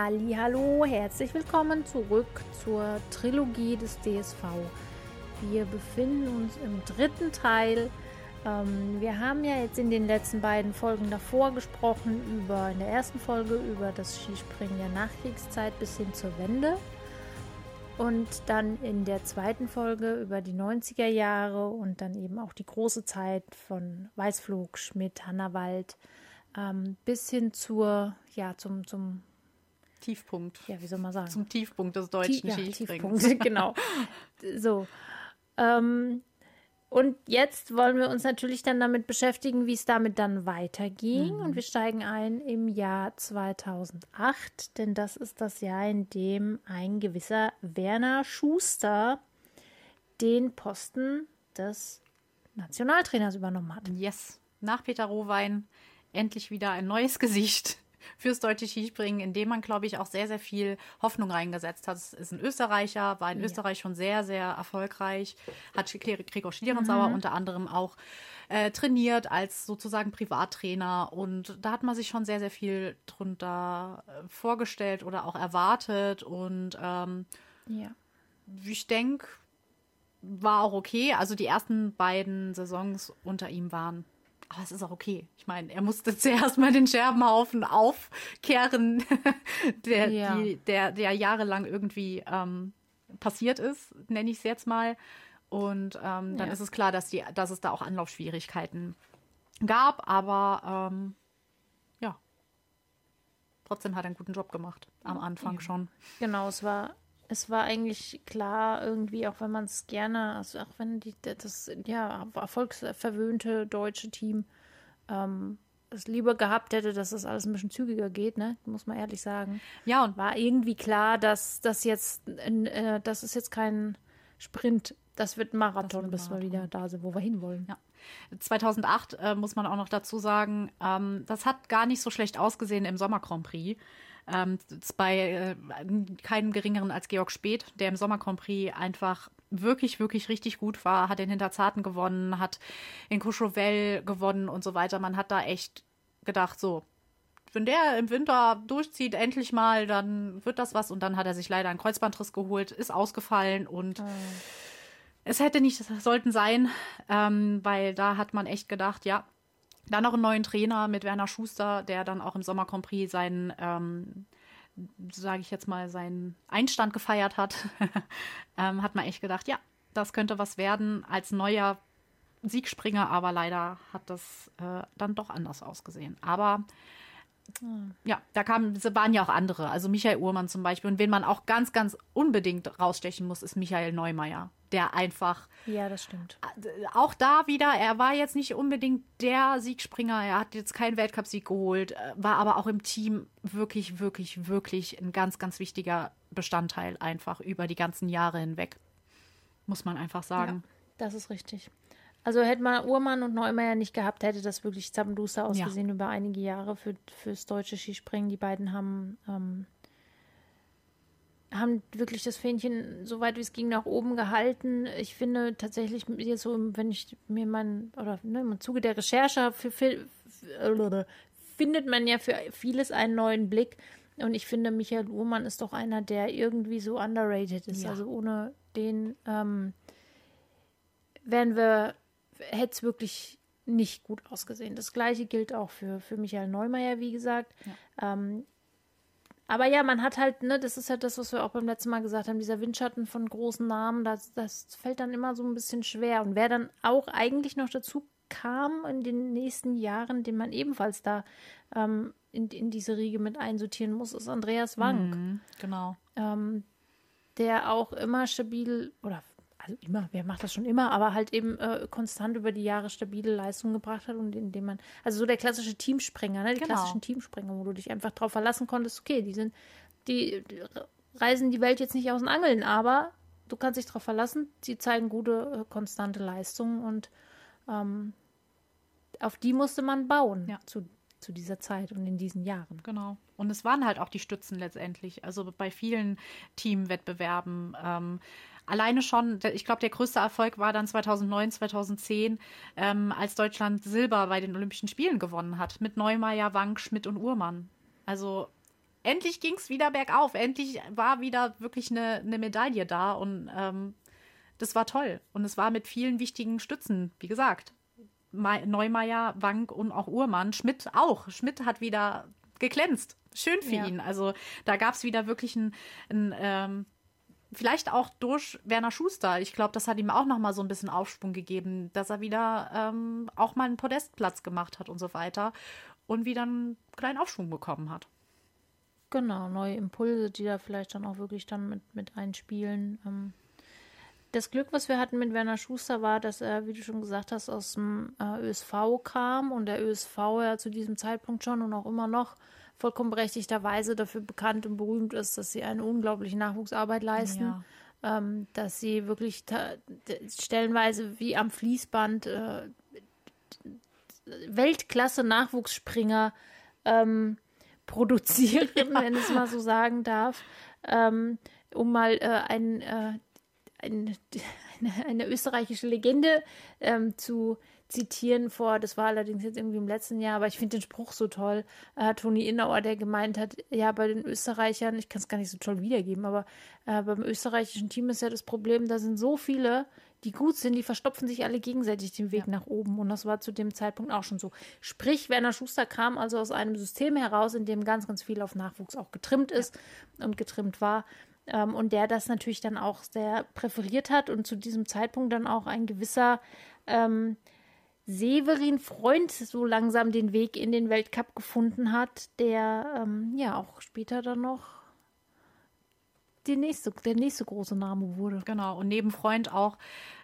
Hallo, herzlich willkommen zurück zur Trilogie des DSV. Wir befinden uns im dritten Teil. Ähm, wir haben ja jetzt in den letzten beiden Folgen davor gesprochen über in der ersten Folge über das Skispringen der Nachkriegszeit bis hin zur Wende und dann in der zweiten Folge über die 90er Jahre und dann eben auch die große Zeit von Weißflug, Schmidt, Hannawald ähm, bis hin zur ja zum zum Tiefpunkt. Ja, wie soll man sagen? Zum Tiefpunkt des deutschen Tie ja, Tiefpunkt, genau. So. Ähm, und jetzt wollen wir uns natürlich dann damit beschäftigen, wie es damit dann weiterging. Mhm. Und wir steigen ein im Jahr 2008, denn das ist das Jahr, in dem ein gewisser Werner Schuster den Posten des Nationaltrainers übernommen hat. Yes. Nach Peter Rohwein endlich wieder ein neues Gesicht fürs deutsche Skispringen, in dem man, glaube ich, auch sehr, sehr viel Hoffnung reingesetzt hat. Es ist ein Österreicher, war in ja. Österreich schon sehr, sehr erfolgreich, hat Gregor Schlierenzauer mhm. unter anderem auch äh, trainiert als sozusagen Privattrainer und da hat man sich schon sehr, sehr viel drunter äh, vorgestellt oder auch erwartet und ähm, ja. ich denke, war auch okay. Also die ersten beiden Saisons unter ihm waren aber es ist auch okay. Ich meine, er musste zuerst mal den Scherbenhaufen aufkehren, der, ja. die, der, der jahrelang irgendwie ähm, passiert ist, nenne ich es jetzt mal. Und ähm, dann ja. ist es klar, dass, die, dass es da auch Anlaufschwierigkeiten gab, aber ähm, ja, trotzdem hat er einen guten Job gemacht am Anfang ja. schon. Genau, es war es war eigentlich klar, irgendwie, auch wenn man es gerne, also auch wenn die, das ja erfolgsverwöhnte deutsche Team ähm, es lieber gehabt hätte, dass das alles ein bisschen zügiger geht, ne? Muss man ehrlich sagen. Ja, und war irgendwie klar, dass das jetzt, äh, das ist jetzt kein Sprint, das wird ein Marathon, bis wir wieder da sind, wo wir hinwollen. Ja. 2008 äh, muss man auch noch dazu sagen, ähm, das hat gar nicht so schlecht ausgesehen im Sommer Grand Prix ähm, bei äh, keinem geringeren als Georg Speth, der im Sommer Grand Prix einfach wirklich, wirklich richtig gut war, hat in Hinterzarten gewonnen, hat in Courchevel gewonnen und so weiter. Man hat da echt gedacht, so, wenn der im Winter durchzieht, endlich mal, dann wird das was. Und dann hat er sich leider einen Kreuzbandriss geholt, ist ausgefallen und oh. es hätte nicht sollten sein, ähm, weil da hat man echt gedacht, ja, dann noch einen neuen Trainer mit Werner Schuster, der dann auch im Sommer Grand Prix seinen, ähm, sage ich jetzt mal, seinen Einstand gefeiert hat. ähm, hat man echt gedacht, ja, das könnte was werden als neuer Siegspringer, aber leider hat das äh, dann doch anders ausgesehen. Aber ja, da kamen, waren ja auch andere. Also Michael Uhrmann zum Beispiel. Und wen man auch ganz, ganz unbedingt rausstechen muss, ist Michael Neumeier. Der einfach. Ja, das stimmt. Auch da wieder, er war jetzt nicht unbedingt der Siegspringer. Er hat jetzt keinen Weltcupsieg geholt, äh, war aber auch im Team wirklich, wirklich, wirklich ein ganz, ganz wichtiger Bestandteil einfach über die ganzen Jahre hinweg. Muss man einfach sagen. Ja, das ist richtig. Also hätte man Uhrmann und Neumeier nicht gehabt, hätte das wirklich zappenduster ausgesehen ja. über einige Jahre für, fürs deutsche Skispringen. Die beiden haben, ähm, haben wirklich das Fähnchen so weit wie es ging nach oben gehalten. Ich finde tatsächlich jetzt so, wenn ich mir mein, oder ne, im Zuge der Recherche für, für, für, findet man ja für vieles einen neuen Blick. Und ich finde, Michael Uhrmann ist doch einer, der irgendwie so underrated ist. Ja. Also ohne den ähm, wären wir hätte es wirklich nicht gut ausgesehen. Das gleiche gilt auch für, für Michael Neumeier, wie gesagt. Ja. Ähm, aber ja, man hat halt, ne, das ist halt das, was wir auch beim letzten Mal gesagt haben, dieser Windschatten von großen Namen, das, das fällt dann immer so ein bisschen schwer. Und wer dann auch eigentlich noch dazu kam in den nächsten Jahren, den man ebenfalls da ähm, in, in diese Riege mit einsortieren muss, ist Andreas Wank. Mhm, genau. Ähm, der auch immer stabil oder also immer, wer macht das schon immer, aber halt eben äh, konstant über die Jahre stabile Leistungen gebracht hat und indem man, also so der klassische Teamspringer, ne, die genau. klassischen Teamspringer, wo du dich einfach drauf verlassen konntest, okay, die sind, die, die reisen die Welt jetzt nicht aus den Angeln, aber du kannst dich darauf verlassen, sie zeigen gute, äh, konstante Leistungen und ähm, auf die musste man bauen ja. zu, zu dieser Zeit und in diesen Jahren. Genau. Und es waren halt auch die Stützen letztendlich. Also bei vielen Teamwettbewerben ähm, alleine schon, ich glaube, der größte Erfolg war dann 2009, 2010, ähm, als Deutschland Silber bei den Olympischen Spielen gewonnen hat. Mit Neumeier, Wank, Schmidt und Uhrmann. Also endlich ging es wieder bergauf. Endlich war wieder wirklich eine, eine Medaille da und ähm, das war toll. Und es war mit vielen wichtigen Stützen, wie gesagt. Neumeier, Wank und auch Uhrmann. Schmidt auch. Schmidt hat wieder geglänzt. Schön für ja. ihn. Also da gab es wieder wirklich ein, ein ähm, vielleicht auch durch Werner Schuster. Ich glaube, das hat ihm auch noch mal so ein bisschen Aufschwung gegeben, dass er wieder ähm, auch mal einen Podestplatz gemacht hat und so weiter und wieder einen kleinen Aufschwung bekommen hat. Genau, neue Impulse, die da vielleicht dann auch wirklich dann mit, mit einspielen. Ähm, das Glück, was wir hatten mit Werner Schuster, war, dass er, wie du schon gesagt hast, aus dem äh, ÖSV kam und der ÖSV ja zu diesem Zeitpunkt schon und auch immer noch vollkommen berechtigterweise dafür bekannt und berühmt ist, dass sie eine unglaubliche Nachwuchsarbeit leisten. Ja. Ähm, dass sie wirklich stellenweise wie am Fließband äh, Weltklasse Nachwuchsspringer ähm, produzieren, ja. wenn ich es mal so sagen darf. Ähm, um mal äh, ein, äh, ein, eine, eine, österreichische Legende ähm, zu zitieren vor, das war allerdings jetzt irgendwie im letzten Jahr, aber ich finde den Spruch so toll, äh, Toni Innauer, der gemeint hat, ja, bei den Österreichern, ich kann es gar nicht so toll wiedergeben, aber äh, beim österreichischen Team ist ja das Problem, da sind so viele, die gut sind, die verstopfen sich alle gegenseitig den Weg ja. nach oben. Und das war zu dem Zeitpunkt auch schon so. Sprich, Werner Schuster kam also aus einem System heraus, in dem ganz, ganz viel auf Nachwuchs auch getrimmt ist ja. und getrimmt war. Ähm, und der das natürlich dann auch sehr präferiert hat und zu diesem Zeitpunkt dann auch ein gewisser ähm, Severin Freund so langsam den Weg in den Weltcup gefunden hat, der ähm, ja auch später dann noch die nächste, der nächste große Name wurde. Genau, und neben Freund auch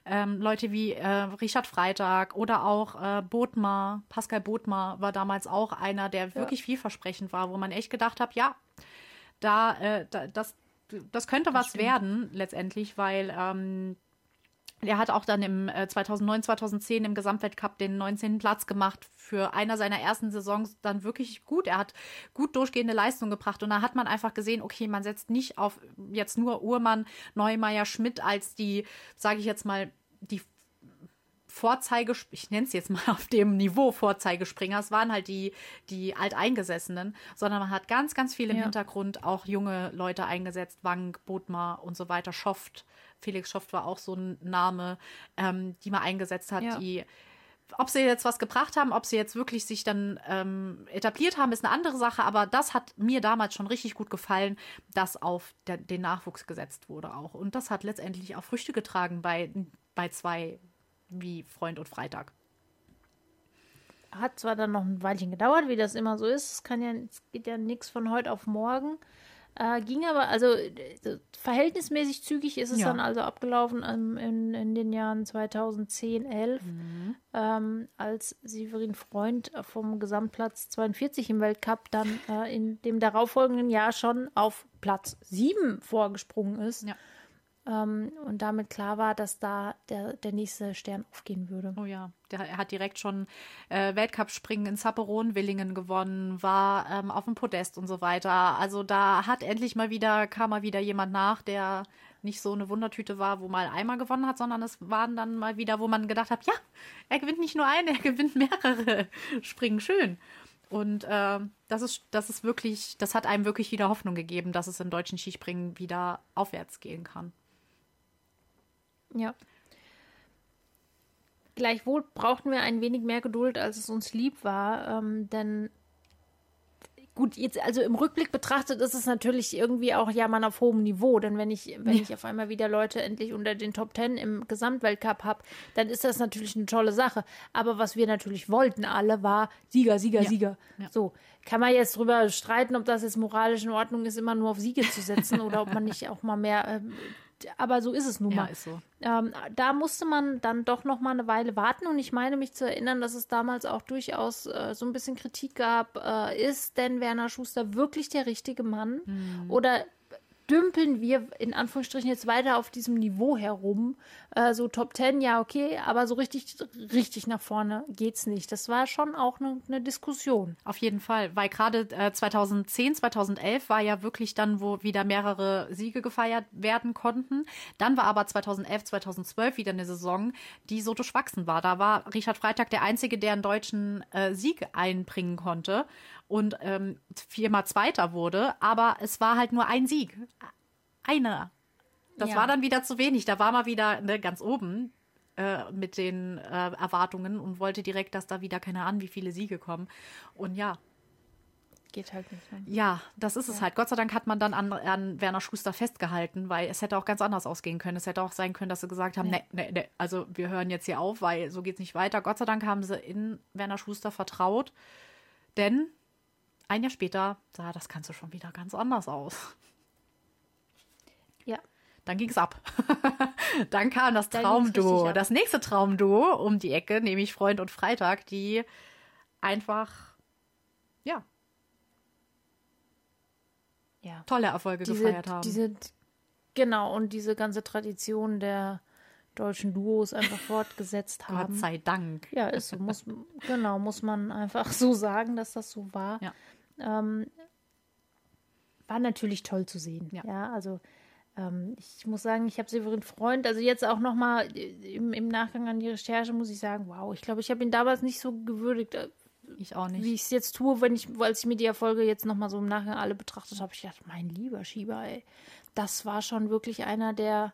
ähm, Leute wie äh, Richard Freitag oder auch äh, Bodmer, Pascal Bodmer war damals auch einer, der ja. wirklich vielversprechend war, wo man echt gedacht hat, ja, da, äh, da das, das könnte das was stimmt. werden letztendlich, weil ähm, er hat auch dann im äh, 2009, 2010 im Gesamtweltcup den 19. Platz gemacht für einer seiner ersten Saisons dann wirklich gut. Er hat gut durchgehende Leistung gebracht und da hat man einfach gesehen, okay, man setzt nicht auf jetzt nur Uhrmann, Neumeier, Schmidt als die, sage ich jetzt mal, die Vorzeige, ich nenne es jetzt mal auf dem Niveau Vorzeigespringer, es waren halt die, die Alteingesessenen, sondern man hat ganz, ganz viel im ja. Hintergrund auch junge Leute eingesetzt, Wank, Bodmer und so weiter, Schoft, Felix Schoft war auch so ein Name, ähm, die man eingesetzt hat, ja. die ob sie jetzt was gebracht haben, ob sie jetzt wirklich sich dann ähm, etabliert haben, ist eine andere Sache. Aber das hat mir damals schon richtig gut gefallen, dass auf der, den Nachwuchs gesetzt wurde auch. Und das hat letztendlich auch Früchte getragen bei, bei zwei wie Freund und Freitag. Hat zwar dann noch ein Weilchen gedauert, wie das immer so ist. Es kann ja, es geht ja nichts von heute auf morgen. Äh, ging aber, also äh, verhältnismäßig zügig ist es ja. dann also abgelaufen ähm, in, in den Jahren 2010, 11, mhm. ähm, als Severin Freund vom Gesamtplatz 42 im Weltcup dann äh, in dem darauffolgenden Jahr schon auf Platz 7 vorgesprungen ist. Ja. Ähm, und damit klar war, dass da der, der nächste Stern aufgehen würde. Oh ja, der, er hat direkt schon äh, Weltcup-Springen in Sapperon-Willingen gewonnen, war ähm, auf dem Podest und so weiter. Also da hat endlich mal wieder, kam mal wieder jemand nach, der nicht so eine Wundertüte war, wo mal einmal gewonnen hat, sondern es waren dann mal wieder, wo man gedacht hat, ja, er gewinnt nicht nur eine, er gewinnt mehrere Springen. Schön. Und äh, das ist, das ist wirklich, das hat einem wirklich wieder Hoffnung gegeben, dass es im deutschen Skispringen wieder aufwärts gehen kann. Ja. Gleichwohl brauchten wir ein wenig mehr Geduld, als es uns lieb war, ähm, denn gut, jetzt also im Rückblick betrachtet ist es natürlich irgendwie auch ja man auf hohem Niveau, denn wenn ich wenn ja. ich auf einmal wieder Leute endlich unter den Top Ten im Gesamtweltcup habe, dann ist das natürlich eine tolle Sache. Aber was wir natürlich wollten alle war Sieger, Sieger, ja. Sieger. Ja. So kann man jetzt drüber streiten, ob das jetzt moralisch in Ordnung ist, immer nur auf Siege zu setzen oder ob man nicht auch mal mehr ähm, aber so ist es nun mal. Ja, so. Ähm, da musste man dann doch noch mal eine Weile warten und ich meine mich zu erinnern, dass es damals auch durchaus äh, so ein bisschen Kritik gab, äh, ist denn Werner Schuster wirklich der richtige Mann? Mhm. Oder dümpeln wir in Anführungsstrichen jetzt weiter auf diesem Niveau herum. Äh, so Top Ten, ja, okay, aber so richtig, richtig nach vorne geht's nicht. Das war schon auch eine ne Diskussion. Auf jeden Fall, weil gerade äh, 2010, 2011 war ja wirklich dann, wo wieder mehrere Siege gefeiert werden konnten. Dann war aber 2011, 2012 wieder eine Saison, die so durchwachsen war. Da war Richard Freitag der Einzige, der einen deutschen äh, Sieg einbringen konnte. und ähm, viermal Zweiter wurde, aber es war halt nur ein Sieg. Einer. Das Ja. war dann wieder zu wenig. Da war mal wieder ne, ganz oben äh, mit den äh, Erwartungen und wollte direkt, dass da wieder keine Ahnung, wie viele Siege kommen. Und ja, Geht halt nicht. Ne? ja, das ist es halt. Gott sei Dank hat man dann an, an Werner Schuster festgehalten, weil es hätte auch ganz anders ausgehen können. Es hätte auch sein können, dass sie gesagt haben, Ja. nee, nee, nee, also wir hören jetzt hier auf, weil so geht's nicht weiter. Gott sei Dank haben sie in Werner Schuster vertraut, denn ein Jahr später sah das Ganze schon wieder ganz anders aus. Ja. Dann ging's ab. dann kam das Dann Traumduo, das nächste Traumduo um die Ecke, nämlich Freund und Freitag, die einfach, ja, Ja. tolle Erfolge Diese, gefeiert haben. diese, genau, und diese ganze Tradition der deutschen Duos einfach fortgesetzt Gott haben. sei Dank. Ja, ist so. Muss, genau, muss man einfach so sagen, dass das so war. Ja. Ähm, war natürlich toll zu sehen. Ja. Ja, also ähm, ich muss sagen, ich habe Severin Freund, also jetzt auch nochmal im, im Nachgang an die Recherche muss ich sagen, wow, ich glaube, ich habe ihn damals nicht so gewürdigt, äh, Ich auch nicht. wie ich es jetzt tue, wenn ich, als ich mir die Erfolge jetzt nochmal so im Nachgang alle betrachtet habe, ich gedacht, mein lieber Schieber, ey, das war schon wirklich einer, der,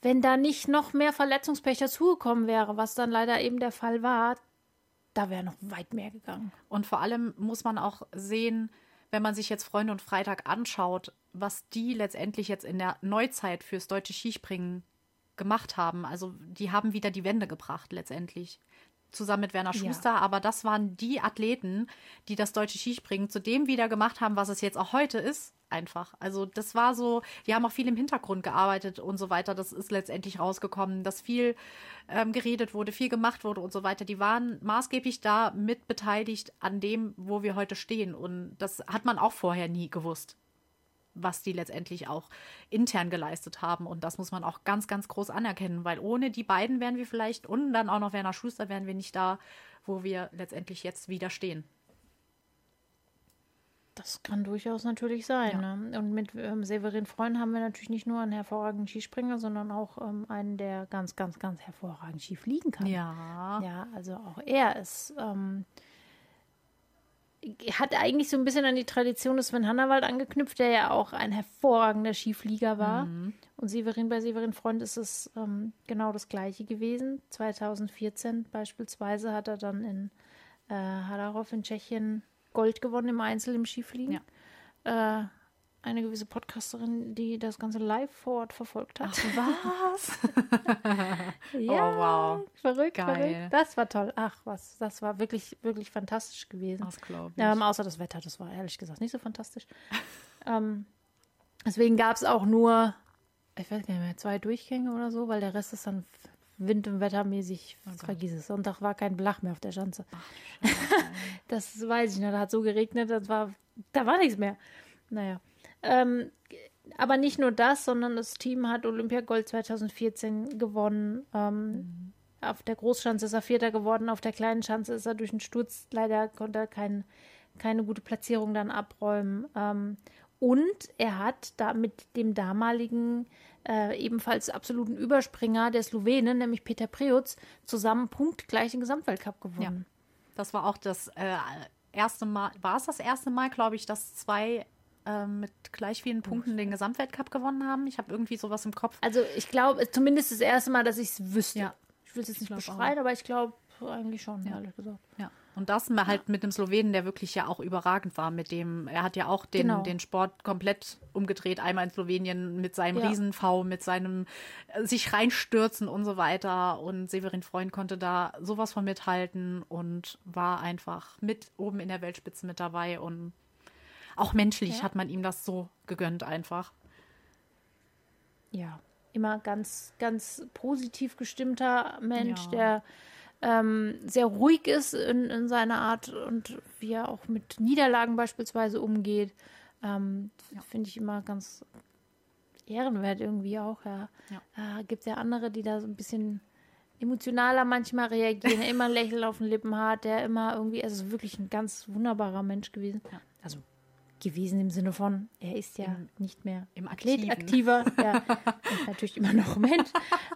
wenn da nicht noch mehr Verletzungspech dazugekommen wäre, was dann leider eben der Fall war, da wäre noch weit mehr gegangen. Und vor allem muss man auch sehen, wenn man sich jetzt Freunde und Freitag anschaut, was die letztendlich jetzt in der Neuzeit fürs deutsche Skispringen gemacht haben. Also die haben wieder die Wende gebracht letztendlich. Zusammen mit Werner Ja. Schuster, aber das waren die Athleten, die das deutsche Skispringen zu dem wieder gemacht haben, was es jetzt auch heute ist. Einfach. Also das war so, die haben auch viel im Hintergrund gearbeitet und so weiter. Das ist letztendlich rausgekommen, dass viel ähm, geredet wurde, viel gemacht wurde und so weiter. Die waren maßgeblich da mit beteiligt an dem, wo wir heute stehen. Und das hat man auch vorher nie gewusst, was die letztendlich auch intern geleistet haben. Und das muss man auch ganz, ganz groß anerkennen, weil ohne die beiden wären wir vielleicht und dann auch noch Werner Schuster wären wir nicht da, wo wir letztendlich jetzt wieder stehen. Das kann durchaus natürlich sein. Ne? Und mit ähm, Severin Freund haben wir natürlich nicht nur einen hervorragenden Skispringer, sondern auch ähm, einen, der ganz, ganz, ganz hervorragend Ski fliegen kann. Ja. Ja, also auch er ist, ähm, hat eigentlich so ein bisschen an die Tradition des Sven Hannawald angeknüpft, der ja auch ein hervorragender Skiflieger war. Und Severin bei Severin Freund ist es ähm, genau das gleiche gewesen. 2014 beispielsweise hat er dann in äh, Hadarov in Tschechien Gold gewonnen im Einzel im Skifliegen. Äh, eine gewisse Podcasterin, die das Ganze live vor Ort verfolgt hat. Was? Ja, Oh, wow. verrückt, Geil. verrückt. Das war toll. Ach, was, das war wirklich, wirklich fantastisch gewesen. Das glaube ich. Ähm, außer das Wetter, das war ehrlich gesagt nicht so fantastisch. ähm, deswegen gab es auch nur, ich weiß gar nicht mehr, zwei Durchgänge oder so, weil der Rest ist dann wind- und wettermäßig, vergiss es. Sonntag war kein Blach mehr auf der Schanze. das weiß ich noch, da hat so geregnet, das war, da war nichts mehr. Naja. Ähm, aber nicht nur das, sondern das Team hat Olympiagold 2014 gewonnen. Ähm, Auf der Großschanze ist er Vierter geworden, auf der kleinen Schanze ist er durch einen Sturz leider konnte er kein, keine gute Platzierung dann abräumen. Ähm, und er hat da mit dem damaligen äh, ebenfalls absoluten Überspringer der Slowenen, nämlich Peter Preutz, zusammen punktgleich den Gesamtweltcup gewonnen. Das war auch das äh, erste Mal, war es das erste Mal, glaube ich, dass zwei äh, mit gleich vielen Punkten den Gesamtweltcup gewonnen haben. Ich habe irgendwie sowas im Kopf. Also ich glaube, zumindest das erste Mal, dass ich es wüsste. Ja. Ich will es jetzt nicht beschreien, aber ich glaube eigentlich schon, ehrlich gesagt. Ja. Und das mal halt mit dem Slowenen, der wirklich ja auch überragend war, mit dem, er hat ja auch den, Genau. den Sport komplett umgedreht, einmal in Slowenien mit seinem Ja. Riesen-V, mit seinem äh, sich reinstürzen und so weiter. Und Severin Freund konnte da sowas von mithalten und war einfach mit oben in der Weltspitze mit dabei. Und auch menschlich Ja. hat man ihm das so gegönnt einfach. ja, immer ganz, ganz positiv gestimmter Mensch, Ja. der ähm, sehr ruhig ist in, in seiner Art und wie er auch mit Niederlagen beispielsweise umgeht. Ähm, Finde ich immer ganz ehrenwert irgendwie auch. Ja. Ja. Äh, Gibt ja andere, die da so ein bisschen emotionaler manchmal reagieren, immer ein Lächeln auf den Lippen hat, der immer irgendwie, also ist wirklich ein ganz wunderbarer Mensch gewesen. Also gewesen im Sinne von, er ist ja Im- nicht mehr im Athlet, aktiver, ja, und natürlich immer noch Mensch.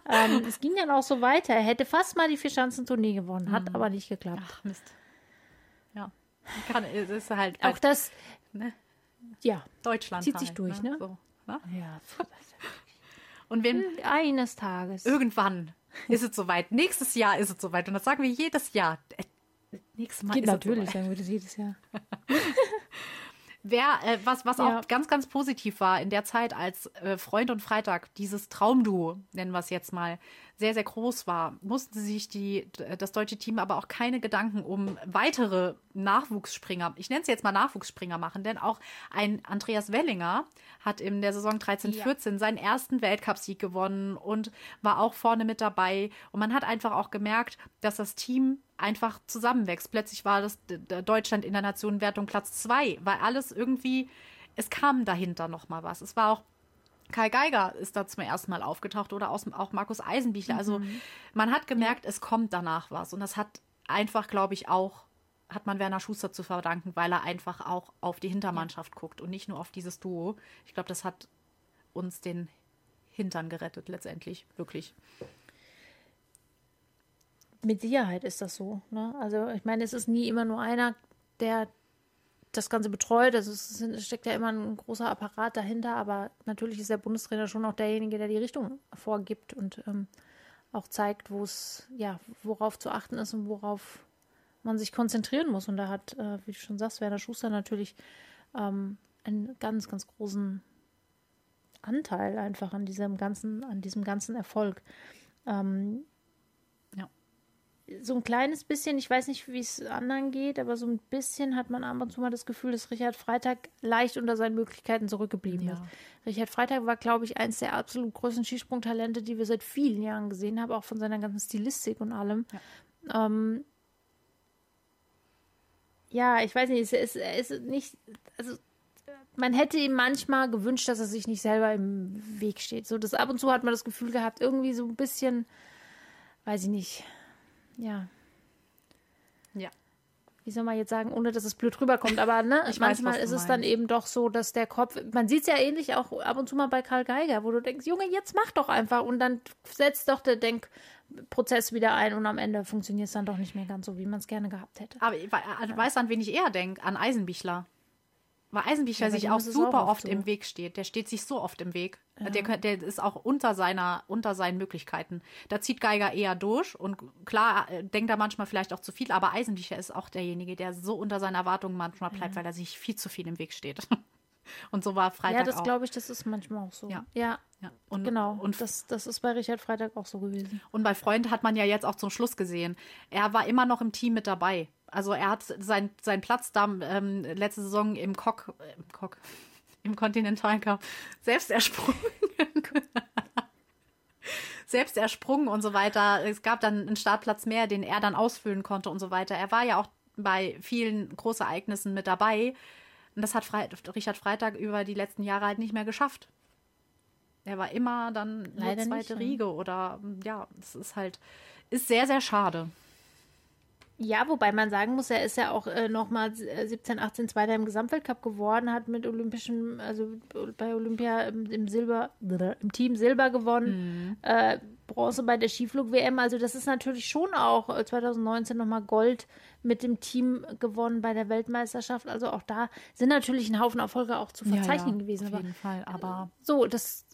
ähm, es ging dann auch so weiter. Er hätte fast mal die Vierschanzentournee gewonnen, hat aber nicht geklappt. Ach, Mist. Ja. Kann, es ist halt Auch das, ne? ja, Deutschland. Zieht sich halt, durch, ne? So, ne? ja. Und wenn Eines Tages. irgendwann ist es soweit, nächstes Jahr ist es soweit. Und das sagen wir jedes Jahr. Äh, Nächstes Mal Geht ist natürlich, es soweit. sagen wir das jedes Jahr. Wer, äh, was, was Ja. auch ganz, ganz positiv war in der Zeit, als äh, Freund und Freitag dieses Traumduo, nennen wir es jetzt mal, sehr, sehr groß war, mussten sich die, das deutsche Team aber auch keine Gedanken um weitere Nachwuchsspringer, ich nenne es jetzt mal Nachwuchsspringer machen, denn auch ein Andreas Wellinger hat in der Saison 13-14 seinen ersten Weltcupsieg gewonnen und war auch vorne mit dabei. Und man hat einfach auch gemerkt, dass das Team einfach zusammenwächst. Plötzlich war das Deutschland in der Nationenwertung Platz zwei, weil alles irgendwie, es kam dahinter noch mal was. Es war auch Kai Geiger ist da zum ersten Mal aufgetaucht oder auch Markus Eisenbichler. Also man hat gemerkt, es kommt danach was. Und das hat einfach, glaube ich, auch, hat man Werner Schuster zu verdanken, weil er einfach auch auf die Hintermannschaft guckt und nicht nur auf dieses Duo. Ich glaube, das hat uns den Hintern gerettet letztendlich, wirklich. Mit Sicherheit ist das so. Ne? Also ich meine, es ist nie immer nur einer, der das Ganze betreut. Also es steckt ja immer ein großer Apparat dahinter, aber natürlich ist der Bundestrainer schon auch derjenige, der die Richtung vorgibt und ähm, auch zeigt, wo es, ja, worauf zu achten ist und worauf man sich konzentrieren muss. Und da hat, äh, wie du schon sagst, Werner Schuster natürlich ähm, einen ganz, ganz großen Anteil einfach an diesem ganzen, an diesem ganzen Erfolg. Ähm. So ein kleines bisschen, ich weiß nicht, wie es anderen geht, aber so ein bisschen hat man ab und zu mal das Gefühl, dass Richard Freitag leicht unter seinen Möglichkeiten zurückgeblieben Ja. ist. Richard Freitag war, glaube ich, eins der absolut größten Skisprungtalente, die wir seit vielen Jahren gesehen haben, auch von seiner ganzen Stilistik und allem. Ja, ähm, ja ich weiß nicht, es ist, es ist nicht, also man hätte ihm manchmal gewünscht, dass er sich nicht selber im Weg steht. So, das ab und zu hat man das Gefühl gehabt, irgendwie so ein bisschen, weiß ich nicht, ja, Ja. wie soll man jetzt sagen, ohne dass es blöd rüberkommt, aber ne, Ich weiß, manchmal du ist es dann eben doch so, dass der Kopf, man sieht es ja ähnlich auch ab und zu mal bei Karl Geiger, wo du denkst, Junge, jetzt mach doch einfach und dann setzt doch der Denkprozess wieder ein und am Ende funktioniert es dann doch nicht mehr ganz so, wie man es gerne gehabt hätte. Aber ich wei- äh, weiß, an wen ich eher denke? An Eisenbichler. Weil Eisenbichler Ja, sich auch super auch oft so. im Weg steht. Der steht sich so oft im Weg. Der, könnt- der ist auch unter seiner, unter seinen Möglichkeiten. Da zieht Geiger eher durch und klar äh, denkt er manchmal vielleicht auch zu viel, aber Eisenbichler ist auch derjenige, der so unter seinen Erwartungen manchmal bleibt, weil er sich viel zu viel im Weg steht. Und so war Freitag ja, das glaube ich, das ist manchmal auch so. Ja. ja ja. Und, genau. Und das, das ist bei Richard Freitag auch so gewesen. Und bei Freund hat man ja jetzt auch zum Schluss gesehen, er war immer noch im Team mit dabei. Also er hat sein, seinen Platz da ähm, letzte Saison im Cock, äh, im Cock, im Continental Cup selbst ersprungen. selbst ersprungen und so weiter. Es gab dann einen Startplatz mehr, den er dann ausfüllen konnte und so weiter. Er war ja auch bei vielen Großereignissen mit dabei. Und das hat Freit Richard Freitag über die letzten Jahre halt nicht mehr geschafft. Er war immer dann Leider zweite nicht. Riege oder ja, das ist halt, ist sehr, sehr schade. Ja, wobei man sagen muss, er ist ja auch äh, nochmal 17, 18 Zweiter im Gesamtweltcup geworden, hat mit olympischen, also bei Olympia im, im Silber, im Team Silber gewonnen, äh, Bronze bei der Skiflug-WM. Also das ist natürlich schon auch äh, 2019 nochmal Gold mit dem Team gewonnen bei der Weltmeisterschaft. Also auch da sind natürlich ein Haufen Erfolge auch zu verzeichnen gewesen. Auf Aber jeden Fall, aber so, das,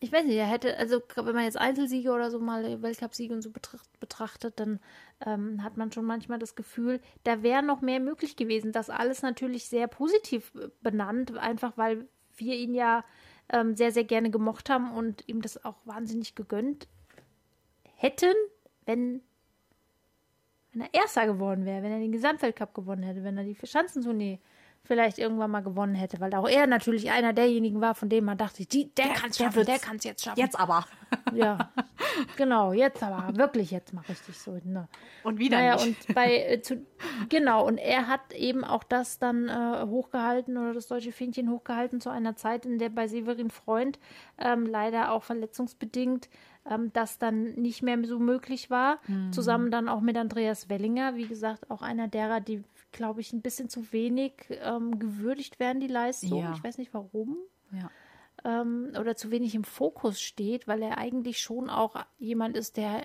ich weiß nicht, er hätte, also wenn man jetzt Einzelsiege oder so mal Weltcupsiege und so betracht, betrachtet, dann ähm, hat man schon manchmal das Gefühl, da wäre noch mehr möglich gewesen. Das alles natürlich sehr positiv benannt, einfach weil wir ihn ja ähm, sehr, sehr gerne gemocht haben und ihm das auch wahnsinnig gegönnt hätten, wenn, wenn er Erster geworden wäre, wenn er den Gesamtweltcup gewonnen hätte, wenn er die Schanzentournee vielleicht irgendwann mal gewonnen hätte, weil auch er natürlich einer derjenigen war, von dem man dachte, die, der, kann es der schaffen, der kann es jetzt schaffen. jetzt aber. Ja, genau, jetzt aber, wirklich jetzt mal richtig so. Ne? Und wieder Naja, nicht. und bei, äh, zu, genau, und er hat eben auch das dann äh, hochgehalten oder das deutsche Fähnchen hochgehalten zu einer Zeit, in der bei Severin Freund ähm, leider auch verletzungsbedingt ähm, das dann nicht mehr so möglich war. Mhm. Zusammen dann auch mit Andreas Wellinger, wie gesagt, auch einer derer, die, glaube ich, ein bisschen zu wenig ähm, gewürdigt werden, die Leistung. Ja. Ich weiß nicht warum ja. ähm, oder zu wenig im Fokus steht, weil er eigentlich schon auch jemand ist, der,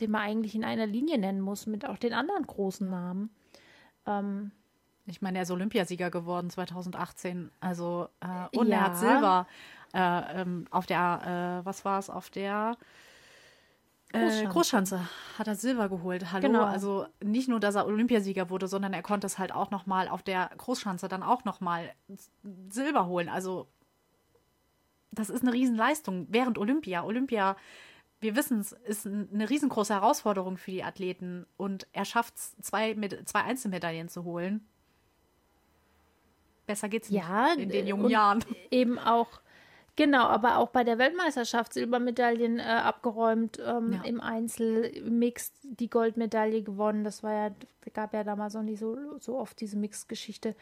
den man eigentlich in einer Linie nennen muss mit auch den anderen großen Namen. Ähm, Ich meine, er ist Olympiasieger geworden 2018. Also, äh, und Ja. er hat Silber äh, ähm, auf der, äh, was war es, auf der äh, Großschanze. Großschanze hat er Silber geholt. Hallo, Genau. also nicht nur, dass er Olympiasieger wurde, sondern er konnte es halt auch noch mal auf der Großschanze dann auch noch mal Silber holen. Also das ist eine Riesenleistung während Olympia. Olympia, wir wissen es, ist ein- eine riesengroße Herausforderung für die Athleten und er schafft es, zwei, zwei Einzelmedaillen zu holen. Besser geht's nicht Ja, in den jungen Jahren. Eben auch, genau, aber auch bei der Weltmeisterschaft Silbermedaillen äh, abgeräumt, ähm, Ja. im Einzel, im Mix die Goldmedaille gewonnen. Das war ja, gab ja damals noch nicht so, so oft diese Mix-Geschichte.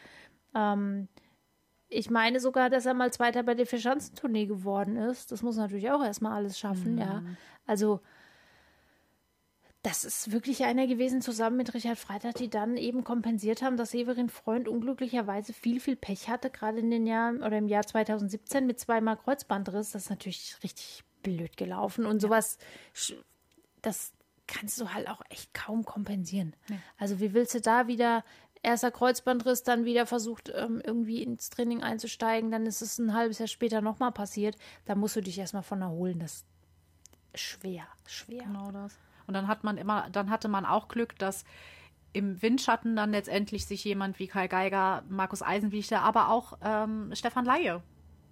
Ähm, ich meine sogar, dass er mal Zweiter bei der Vierschanzentournee geworden ist. Das muss natürlich auch erstmal alles schaffen, ja. Mhm. Also, das ist wirklich einer gewesen, zusammen mit Richard Freitag, die dann eben kompensiert haben, dass Severin Freund unglücklicherweise viel, viel Pech hatte, gerade in den Jahren oder im Jahr 2017 mit zweimal Kreuzbandriss. Das ist natürlich richtig blöd gelaufen und sowas, das kannst du halt auch echt kaum kompensieren. Also, wie willst du da wieder erster Kreuzbandriss, dann wieder versucht, ähm, irgendwie ins Training einzusteigen, dann ist es ein halbes Jahr später nochmal passiert. Da musst du dich erstmal von erholen. Das ist schwer, schwer. Genau das. Und dann hat man immer, dann hatte man auch Glück, dass im Windschatten dann letztendlich sich jemand wie Karl Geiger, Markus Eisenbichler, aber auch ähm, Stefan Laie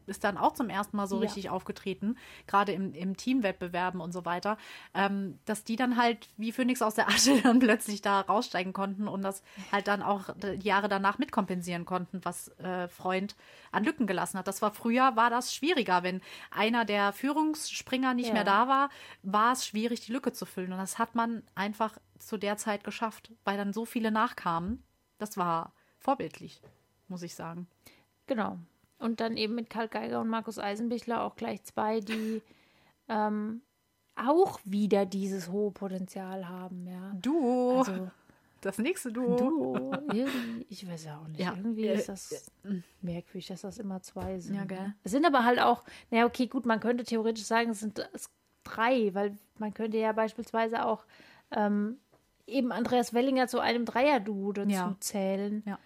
ist dann auch zum ersten Mal so Ja. richtig aufgetreten, gerade im, im Teamwettbewerben und so weiter, ähm, dass die dann halt wie Phönix aus der Asche dann plötzlich da raussteigen konnten und das halt dann auch die Jahre danach mitkompensieren konnten, was äh, Freund an Lücken gelassen hat. Das war früher, war das schwieriger, wenn einer der Führungsspringer nicht Ja. mehr da war, war es schwierig, die Lücke zu füllen. Und das hat man einfach zu der Zeit geschafft, weil dann so viele nachkamen. Das war vorbildlich, muss ich sagen. Genau. Und dann eben mit Karl Geiger und Markus Eisenbichler auch gleich zwei, die ähm, auch wieder dieses hohe Potenzial haben, ja. Duo, Also das nächste Duo. Duo, irgendwie, ich weiß auch nicht. Ja, irgendwie äh, ist das merkwürdig, dass das immer zwei sind. Ja, gell. Es sind aber halt auch, naja, okay, gut, man könnte theoretisch sagen, es sind drei, weil man könnte ja beispielsweise auch ähm, eben Andreas Wellinger zu einem Dreier-Duo dazu Ja. zählen. Ja.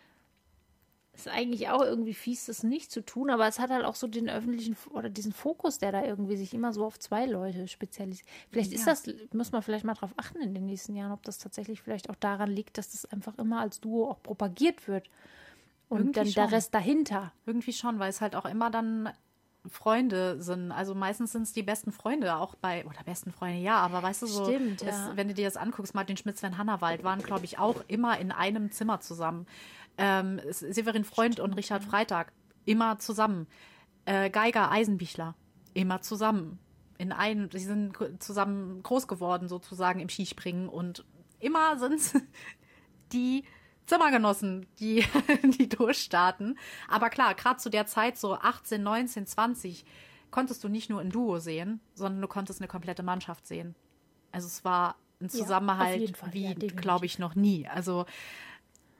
Ist eigentlich auch irgendwie fies, das nicht zu tun, aber es hat halt auch so den öffentlichen oder diesen Fokus, der da irgendwie sich immer so auf zwei Leute spezialisiert. Vielleicht ist Ja. das, muss man vielleicht mal drauf achten in den nächsten Jahren, ob das tatsächlich vielleicht auch daran liegt, dass das einfach immer als Duo auch propagiert wird. Und Irgendwie dann der schon. Rest dahinter. Irgendwie schon, weil es halt auch immer dann Freunde sind. Also meistens sind es die besten Freunde, auch bei, oder besten Freunde, ja, aber weißt du so, Stimmt, es, ja. wenn du dir das anguckst, Martin Schmitz, Sven Hannawald waren, glaube ich, auch immer in einem Zimmer zusammen. Ähm, Severin Freund und Richard Freitag, immer zusammen. Äh, Geiger, Eisenbichler, immer zusammen. In einem, sie sind zusammen groß geworden, sozusagen im Skispringen und immer sind es die Zimmergenossen, die, die durchstarten. Aber klar, gerade zu der Zeit, so 18, 19, 20, konntest du nicht nur ein Duo sehen, sondern du konntest eine komplette Mannschaft sehen. Also es war ein Ja, Zusammenhalt Fall, wie, ja, glaube ich, noch nie. Also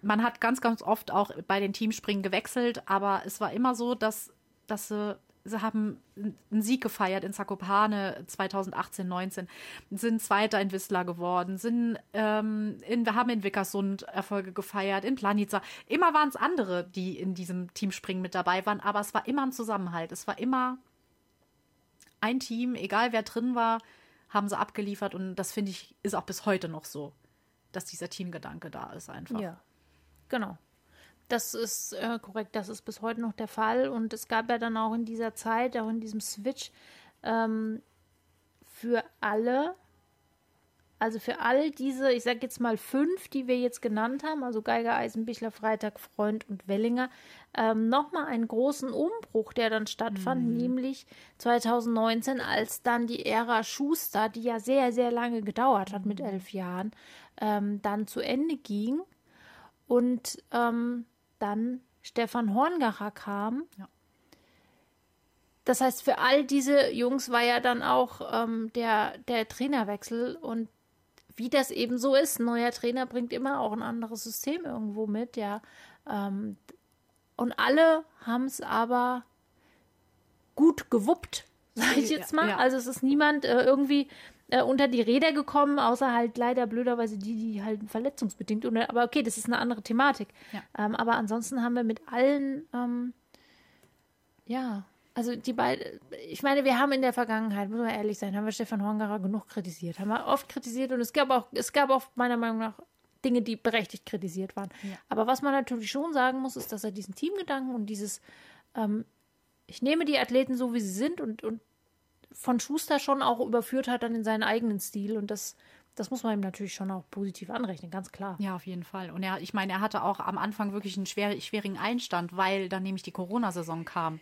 man hat ganz, ganz oft auch bei den Teamspringen gewechselt, aber es war immer so, dass, dass sie, sie haben einen Sieg gefeiert in Zakopane 2018, 19, sind Zweiter in Whistler geworden, sind ähm, in, wir haben in Wickersund Erfolge gefeiert, in Planica. Immer waren es andere, die in diesem Teamspringen mit dabei waren, aber es war immer ein Zusammenhalt. Es war immer ein Team, egal wer drin war, haben sie abgeliefert und das finde ich ist auch bis heute noch so, dass dieser Teamgedanke da ist einfach. Ja, genau. Das ist äh, korrekt, das ist bis heute noch der Fall. Und es gab ja dann auch in dieser Zeit, auch in diesem Switch, ähm, für alle, also für all diese, ich sage jetzt mal fünf, die wir jetzt genannt haben, also Geiger, Eisenbichler, Freitag, Freund und Wellinger, ähm, nochmal einen großen Umbruch, der dann stattfand, nämlich 2019, als dann die Ära Schuster, die ja sehr, sehr lange gedauert hat mit elf Jahren, ähm, dann zu Ende ging. Und ähm, dann Stefan Horngacher kam. Ja. Das heißt, für all diese Jungs war ja dann auch ähm, der, der Trainerwechsel und wie das eben so ist, ein neuer Trainer bringt immer auch ein anderes System irgendwo mit, ja. Ähm, und alle haben es aber gut gewuppt, sage ich jetzt mal. Ja. Also es ist niemand äh, irgendwie äh, unter die Räder gekommen, außer halt leider blöderweise die, die halt verletzungsbedingt. Unter, aber okay, das ist eine andere Thematik. Ja. Ähm, aber ansonsten haben wir mit allen, ähm, ja, also die beiden, ich meine, wir haben in der Vergangenheit, muss man ehrlich sein, haben wir Stefan Hongerer genug kritisiert, haben wir oft kritisiert und es gab auch, es gab auch meiner Meinung nach Dinge, die berechtigt kritisiert waren. Ja. Aber was man natürlich schon sagen muss, ist, dass er diesen Teamgedanken und dieses, ähm, ich nehme die Athleten so, wie sie sind und, und von Schuster schon auch überführt hat dann in seinen eigenen Stil und das das muss man ihm natürlich schon auch positiv anrechnen, ganz klar. Ja, auf jeden Fall. Und er, ich meine, er hatte auch am Anfang wirklich einen schwer, schwierigen Einstand, weil dann nämlich die Corona-Saison kam,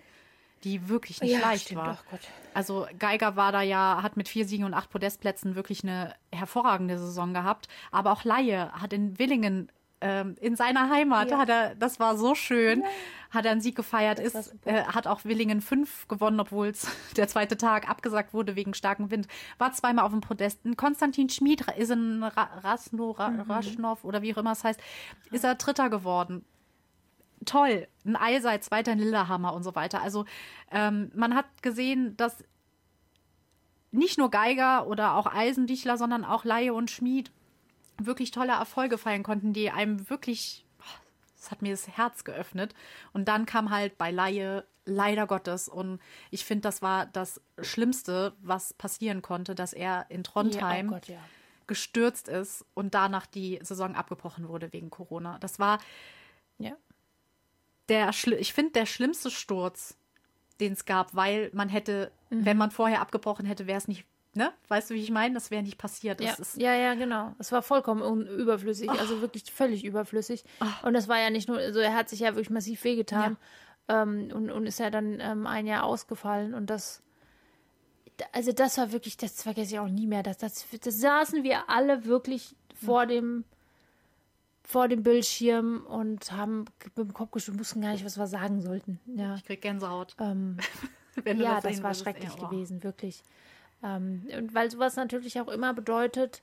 die wirklich nicht ja, leicht stimmt, war. Doch, also Geiger war da ja, hat mit vier Siegen und acht Podestplätzen wirklich eine hervorragende Saison gehabt. Aber auch Laie hat in Willingen ähm, in seiner Heimat ja. hat er, das war so schön, ja. hat er einen Sieg gefeiert, ist, äh, hat auch Willingen 5 gewonnen, obwohl es der zweite Tag abgesagt wurde wegen starkem Wind, war zweimal auf dem Podest. Konstantin Schmid ist in Ra Rasno, Ra mhm. Raschnow oder wie auch immer es heißt, ist er Dritter geworden toll. Ein Allseits, weiter in Lillehammer und so weiter. Also ähm, man hat gesehen, dass nicht nur Geiger oder auch Eisendichler, sondern auch Laie und Schmied wirklich tolle Erfolge feiern konnten, die einem wirklich, das hat mir das Herz geöffnet. Und dann kam halt bei Laie leider Gottes. Und ich finde, das war das Schlimmste, was passieren konnte, dass er in Trondheim ja, oh Gott, ja. gestürzt ist und danach die Saison abgebrochen wurde wegen Corona. Das war ja. der, ich finde, der schlimmste Sturz, den es gab, weil man hätte, mhm. wenn man vorher abgebrochen hätte, wäre es nicht Ne? Weißt du, wie ich meine? Das wäre nicht passiert. Ja. ja, ja, genau. Es war vollkommen überflüssig, oh. also wirklich völlig überflüssig. Oh. Und das war ja nicht nur, also er hat sich ja wirklich massiv wehgetan ja. ähm, und, und ist ja dann ähm, ein Jahr ausgefallen und das, also das war wirklich, das vergesse ich auch nie mehr. Das, das, das saßen wir alle wirklich vor dem vor dem Bildschirm und haben mit dem Kopf geschüttelt, wussten gar nicht, was wir sagen sollten. Ja. Ich krieg Gänsehaut. Ähm, ja, das, das war schrecklich oh. gewesen, wirklich. Ähm, und weil sowas natürlich auch immer bedeutet,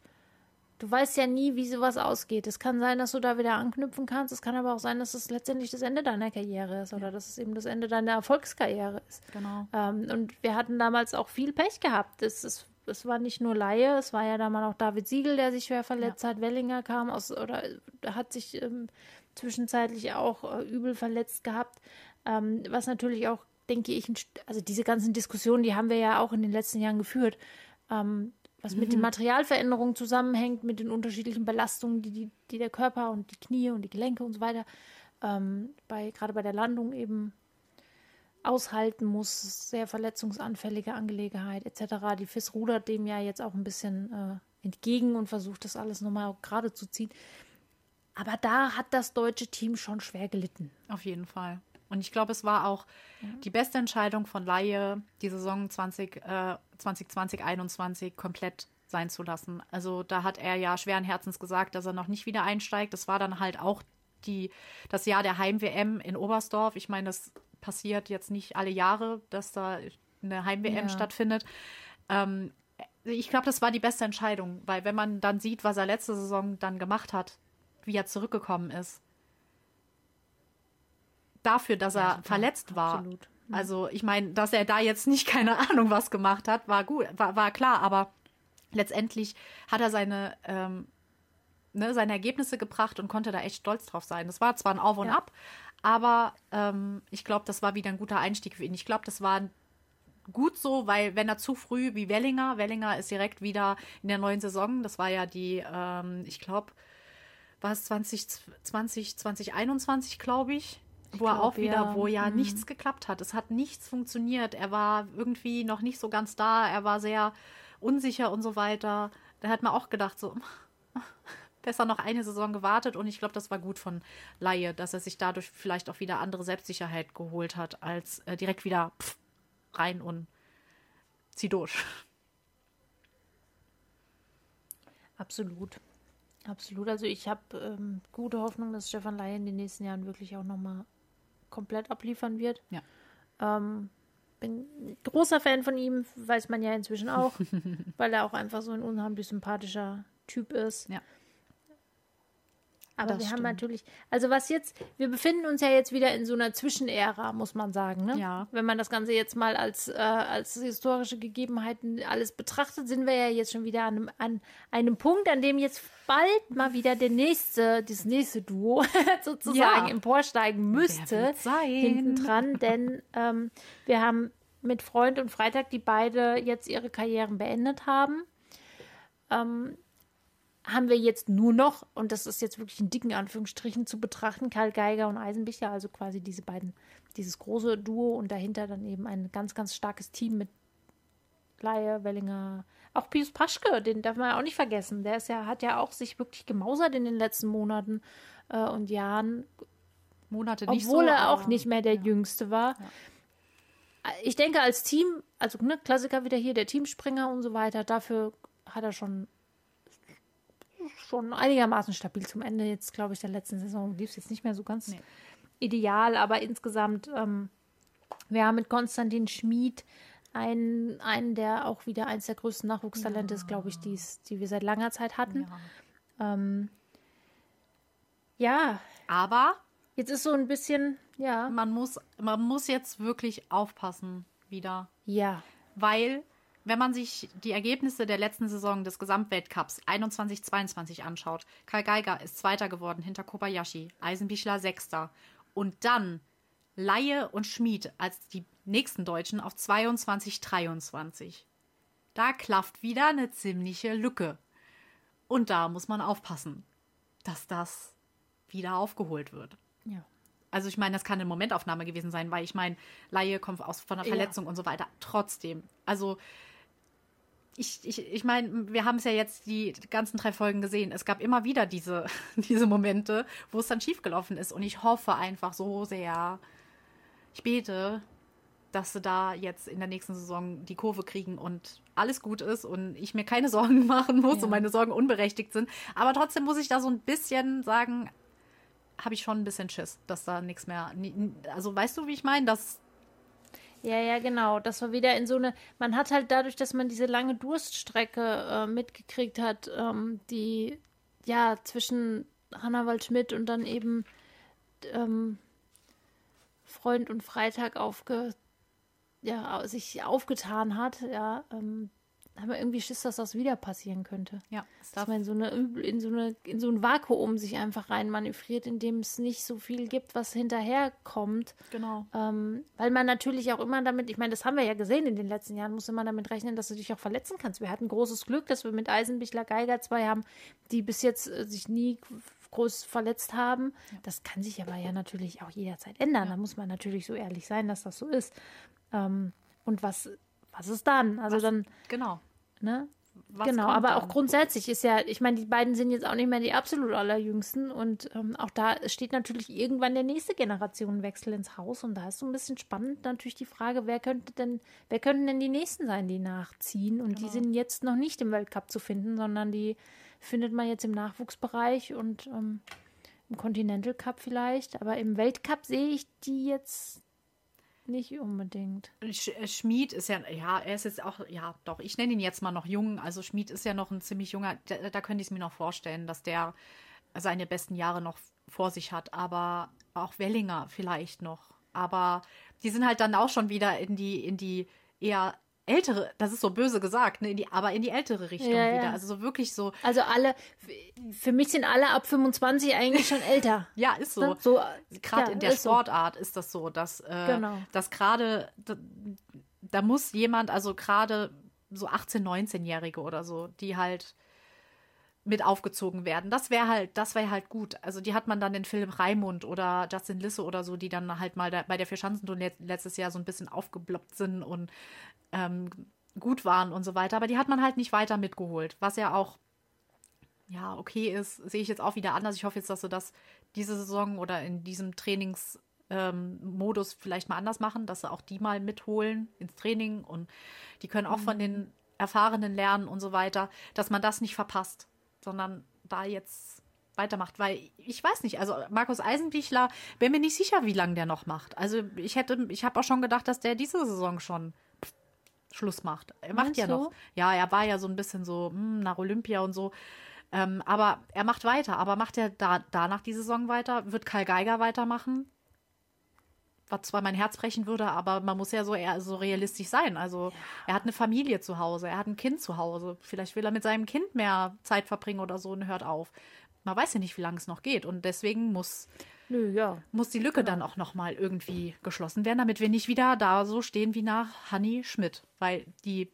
du weißt ja nie, wie sowas ausgeht. Es kann sein, dass du da wieder anknüpfen kannst. Es kann aber auch sein, dass es letztendlich das Ende deiner Karriere ist oder ja. dass es eben das Ende deiner Erfolgskarriere ist. Genau. Ähm, und wir hatten damals auch viel Pech gehabt. Es, es, es war nicht nur Laie, es war ja damals auch David Siegel, der sich schwer verletzt ja. hat. Wellinger kam aus oder hat sich ähm, zwischenzeitlich auch äh, übel verletzt gehabt. Ähm, was natürlich auch denke ich, also diese ganzen Diskussionen, die haben wir ja auch in den letzten Jahren geführt, ähm, was mhm. mit den mhm. Materialveränderungen zusammenhängt, mit den unterschiedlichen Belastungen, die, die, die der Körper und die Knie und die Gelenke und so weiter ähm, bei, gerade bei der Landung eben aushalten muss, sehr verletzungsanfällige Angelegenheit etc. Die FIS rudert dem ja jetzt auch ein bisschen äh, entgegen und versucht das alles nochmal gerade zu ziehen. Aber da hat das deutsche Team schon schwer gelitten. Auf jeden Fall. Und ich glaube, es war auch mhm. die beste Entscheidung von Laie, die Saison 20, äh, 2020, 2021 komplett sein zu lassen. Also da hat er ja schweren Herzens gesagt, dass er noch nicht wieder einsteigt. Das war dann halt auch die, das Jahr der Heim-WM in Oberstdorf. Ich meine, das passiert jetzt nicht alle Jahre, dass da eine Heim-WM ja. stattfindet. Ähm, ich glaube, das war die beste Entscheidung, weil wenn man dann sieht, was er letzte Saison dann gemacht hat, wie er zurückgekommen ist, dafür, dass er ja, verletzt war. Absolut. Mhm. Also ich meine, dass er da jetzt nicht keine Ahnung was gemacht hat, war gut, war, war klar, aber letztendlich hat er seine, ähm, ne, seine Ergebnisse gebracht und konnte da echt stolz drauf sein. Das war zwar ein Auf und ja. Ab, aber ähm, ich glaube, das war wieder ein guter Einstieg für ihn. Ich glaube, das war gut so, weil wenn er zu früh wie Wellinger, Wellinger ist direkt wieder in der neuen Saison, das war ja die, ähm, ich glaube, war es 2020, 2021, glaube ich, wo er auch wieder, ja. wo ja mhm. nichts geklappt hat. Es hat nichts funktioniert. Er war irgendwie noch nicht so ganz da. Er war sehr unsicher und so weiter. Da hat man auch gedacht, so besser noch eine Saison gewartet. Und ich glaube, das war gut von Laie, dass er sich dadurch vielleicht auch wieder andere Selbstsicherheit geholt hat, als äh, direkt wieder pff, rein und zieh durch. Absolut. Absolut. Also ich habe ähm, gute Hoffnung, dass Stefan Laie in den nächsten Jahren wirklich auch nochmal komplett abliefern wird. Ja. Ähm, bin großer Fan von ihm, weiß man ja inzwischen auch, weil er auch einfach so ein unheimlich sympathischer Typ ist. Ja. Aber Das wir haben stimmt. natürlich, also was jetzt, wir befinden uns ja jetzt wieder in so einer Zwischenära, muss man sagen. Ne? Ja. Wenn man das Ganze jetzt mal als, äh, als historische Gegebenheiten alles betrachtet, sind wir ja jetzt schon wieder an einem, an einem Punkt, an dem jetzt bald mal wieder der nächste, das nächste Duo sozusagen Ja. emporsteigen müsste. Hinten dran, denn ähm, wir haben mit Freund und Freitag, die beide jetzt ihre Karrieren beendet haben, ähm, haben wir jetzt nur noch, und das ist jetzt wirklich in dicken Anführungsstrichen zu betrachten, Karl Geiger und Eisenbichler, also quasi diese beiden, dieses große Duo und dahinter dann eben ein ganz, ganz starkes Team mit Laie, Wellinger, auch Pius Paschke, den darf man ja auch nicht vergessen. Der ist ja, hat ja auch sich wirklich gemausert in den letzten Monaten äh, und Jahren, Monate nicht obwohl so. er auch nicht mehr der Jüngste war. Ich denke, als Team, also ne, Klassiker wieder hier, der Teamspringer und so weiter, dafür hat er schon, schon einigermaßen stabil zum Ende jetzt, glaube ich, der letzten Saison. Lief es jetzt nicht mehr so ganz Nee. ideal, aber insgesamt, ähm, wir haben mit Konstantin Schmid einen, einen, der auch wieder eins der größten Nachwuchstalente ist, glaube ich, die's, die wir seit langer Zeit hatten. Ja. Ähm, ja, Aber jetzt ist so ein bisschen, ja, man muss, man muss jetzt wirklich aufpassen wieder. ja, Weil, wenn man sich die Ergebnisse der letzten Saison des Gesamtweltcups 21-22 anschaut, Karl Geiger ist Zweiter geworden hinter Kobayashi, Eisenbichler Sechster. Und dann Laie und Schmid als die nächsten Deutschen auf 22-23. Da klafft wieder eine ziemliche Lücke. Und da muss man aufpassen, dass das wieder aufgeholt wird. ja. Also ich meine, das kann eine Momentaufnahme gewesen sein, weil ich meine, Laie kommt aus von einer Ja. Verletzung und so weiter. Trotzdem, also ich, ich, ich meine, wir haben es ja jetzt die ganzen drei Folgen gesehen. Es gab immer wieder diese, diese Momente, wo es dann schiefgelaufen ist. Und ich hoffe einfach so sehr, ich bete, dass sie da jetzt in der nächsten Saison die Kurve kriegen und alles gut ist und ich mir keine Sorgen machen muss Ja. und meine Sorgen unberechtigt sind. Aber trotzdem muss ich da so ein bisschen sagen, habe ich schon ein bisschen Schiss, dass da nichts mehr. Also weißt du, wie ich meine? Dass Ja, ja, genau. Das war wieder in so eine. Man hat halt dadurch, dass man diese lange Durststrecke äh, mitgekriegt hat, ähm, die ja zwischen Hannah Waldschmidt und dann eben ähm, Freund und Freitag aufge, ja, sich aufgetan hat, ja, ähm, haben wir irgendwie Schiss, dass das wieder passieren könnte. ja, es Dass darf, man in so, eine, in, so eine, in so ein Vakuum sich einfach reinmanövriert, in dem es nicht so viel gibt, was hinterherkommt. genau. Ähm, weil man natürlich auch immer damit, ich meine, das haben wir ja gesehen in den letzten Jahren, muss immer damit rechnen, dass du dich auch verletzen kannst. Wir hatten großes Glück, dass wir mit Eisenbichler Geiger zwei haben, die bis jetzt äh, sich nie groß verletzt haben. Das kann sich aber ja natürlich auch jederzeit ändern. Da muss man natürlich so ehrlich sein, dass das so ist. Ähm, und was, was ist dann? Also Was- dann, Genau. ne? Was genau, aber dann? auch grundsätzlich ist ja, ich meine, die beiden sind jetzt auch nicht mehr die absolut allerjüngsten und ähm, auch da steht natürlich irgendwann der nächste Generationenwechsel ins Haus und da ist so ein bisschen spannend natürlich die Frage, wer könnte denn, wer könnten denn die nächsten sein, die nachziehen und die Genau. sind jetzt noch nicht im Weltcup zu finden, sondern die findet man jetzt im Nachwuchsbereich und ähm, im Continental Cup vielleicht, aber im Weltcup sehe ich die jetzt nicht unbedingt. Sch äh, Schmied ist ja, ja, er ist jetzt auch, ja, doch, ich nenne ihn jetzt mal noch jung. Also Schmied ist ja noch ein ziemlich junger, da, da könnte ich es mir noch vorstellen, dass der seine besten Jahre noch vor sich hat. Aber auch Wellinger vielleicht noch. Aber die sind halt dann auch schon wieder in die, in die eher ältere, das ist so böse gesagt, ne, in die, aber in die ältere Richtung Ja, ja. wieder. Also so wirklich so, Also alle, für mich sind alle ab 25 eigentlich schon älter. ja, ist so. Ne? so gerade ja, in der ist so. Sportart ist das so, dass, äh, Genau. dass gerade, da, da muss jemand, also gerade so 18-, 19-Jährige oder so, die halt mit aufgezogen werden. Das wäre halt, das wäre halt gut. Also die hat man dann in Philipp Raimund oder Justin Lisse oder so, die dann halt mal da, bei der Vierschanzentournee letztes Jahr so ein bisschen aufgebloppt sind und ähm, gut waren und so weiter. Aber die hat man halt nicht weiter mitgeholt, was ja auch ja, okay ist, sehe ich jetzt auch wieder anders. Ich hoffe jetzt, dass sie das diese Saison oder in diesem Trainingsmodus ähm, Modus vielleicht mal anders machen, dass sie auch die mal mitholen ins Training und die können auch von den Erfahrenen lernen und so weiter, dass man das nicht verpasst, sondern da jetzt weitermacht, weil ich weiß nicht, also Markus Eisenbichler, bin mir nicht sicher, wie lange der noch macht. Also ich hätte, ich habe auch schon gedacht, dass der diese Saison schon Schluss macht. Er macht Meinst ja du? noch. Ja, er war ja so ein bisschen so hm, nach Olympia und so. Ähm, aber er macht weiter. Aber macht er da, danach die Saison weiter? Wird Karl Geiger weitermachen? Was zwar mein Herz brechen würde, aber man muss ja so eher so realistisch sein. Also ja. er hat eine Familie zu Hause, er hat ein Kind zu Hause. Vielleicht will er mit seinem Kind mehr Zeit verbringen oder so und hört auf. Man weiß ja nicht, wie lange es noch geht. Und deswegen muss, Nö, ja. muss die Lücke genau. dann auch nochmal irgendwie geschlossen werden, damit wir nicht wieder da so stehen wie nach Hanni Schmidt. Weil die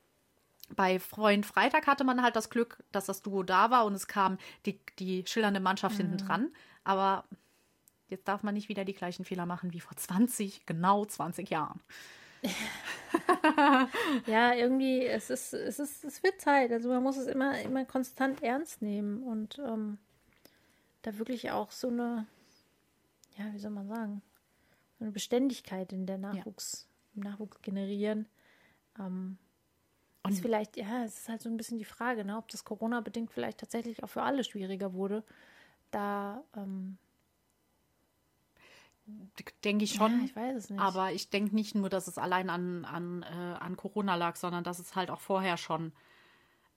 bei Freund Freitag hatte man halt das Glück, dass das Duo da war und es kam die, die schillernde Mannschaft mhm. hinten dran. Aber jetzt darf man nicht wieder die gleichen Fehler machen wie vor 20, genau 20 Jahren. ja, irgendwie, es ist, es ist, es wird Zeit. Also man muss es immer, immer konstant ernst nehmen und ähm, da wirklich auch so eine, ja, wie soll man sagen, so eine Beständigkeit in der Nachwuchs, ja. im Nachwuchs generieren. Ähm, und ist vielleicht, ja, es ist halt so ein bisschen die Frage, ne, ob das Corona-bedingt vielleicht tatsächlich auch für alle schwieriger wurde. Da ähm, denke ich schon. Ja, ich weiß es nicht. Aber ich denke nicht nur, dass es allein an, an, äh, an Corona lag, sondern dass es halt auch vorher schon,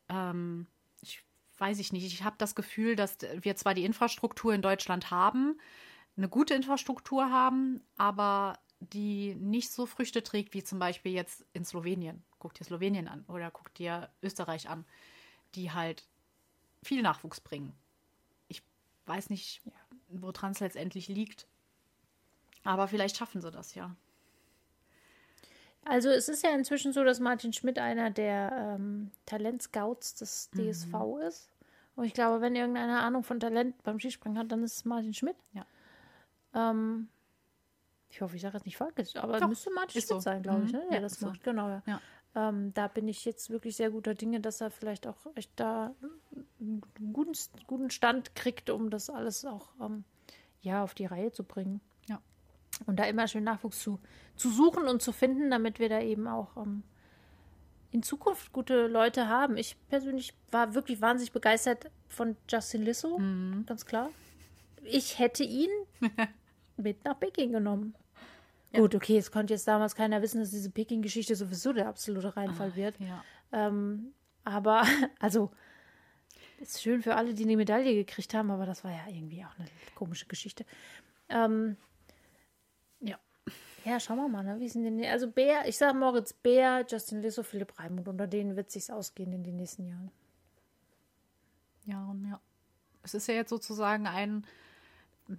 ähm, ich weiß ich nicht, ich habe das Gefühl, dass wir zwar die Infrastruktur in Deutschland haben, eine gute Infrastruktur haben, aber die nicht so Früchte trägt wie zum Beispiel jetzt in Slowenien guck dir Slowenien an oder guck dir Österreich an, die halt viel Nachwuchs bringen. Ich weiß nicht, woran es letztendlich liegt. Aber vielleicht schaffen sie das ja. Also es ist ja inzwischen so, dass Martin Schmidt einer der ähm, Talentscouts des DSV mhm. ist. Und ich glaube, wenn irgendeine Ahnung von Talent beim Skispringen hat, dann ist es Martin Schmidt. Ja. Ähm, ich hoffe, ich sage jetzt nicht falsch, aber Doch, müsste Martin Schmidt so. sein, glaube ich, mhm. ne? der ja, das macht. So. Genau, ja. ja. Ähm, da bin ich jetzt wirklich sehr guter Dinge, dass er vielleicht auch echt da einen guten, guten Stand kriegt, um das alles auch ähm, ja, auf die Reihe zu bringen. Und da immer schön Nachwuchs zu, zu suchen und zu finden, damit wir da eben auch ähm, in Zukunft gute Leute haben. Ich persönlich war wirklich wahnsinnig begeistert von Justin Lissow, mhm. ganz klar. Ich hätte ihn mit nach Peking genommen. Ja. Gut, okay, es konnte jetzt damals keiner wissen, dass diese Peking-Geschichte sowieso der absolute Reinfall ah, wird. Ja. Ähm, aber, also, ist schön für alle, die eine Medaille gekriegt haben, aber das war ja irgendwie auch eine komische Geschichte. Ähm. Ja, schauen wir mal, ne? Wie sind denn, also Bär, ich sage Moritz Bär, Justin Lissow, Philipp Raimund, unter denen wird es sich ausgehen in den nächsten Jahren. Ja, und ja. Es ist ja jetzt sozusagen ein